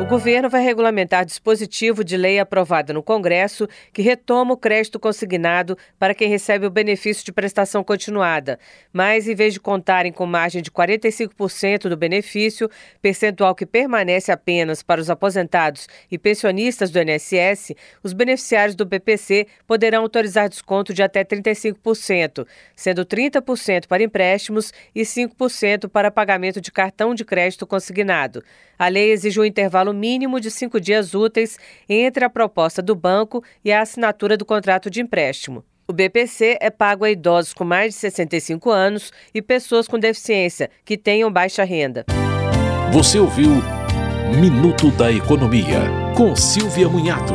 O governo vai regulamentar dispositivo de lei aprovado no Congresso que retoma o crédito consignado para quem recebe o benefício de prestação continuada. Mas, em vez de contarem com margem de 45% do benefício, percentual que permanece apenas para os aposentados e pensionistas do INSS, os beneficiários do BPC poderão autorizar desconto de até 35%, sendo 30% para empréstimos e 5% para pagamento de cartão de crédito consignado. A lei exige um intervalo mínimo de cinco dias úteis entre a proposta do banco e a assinatura do contrato de empréstimo. O BPC é pago a idosos com mais de 65 anos e pessoas com deficiência que tenham baixa renda. Você ouviu Minuto da Economia, com Silvia Munhato.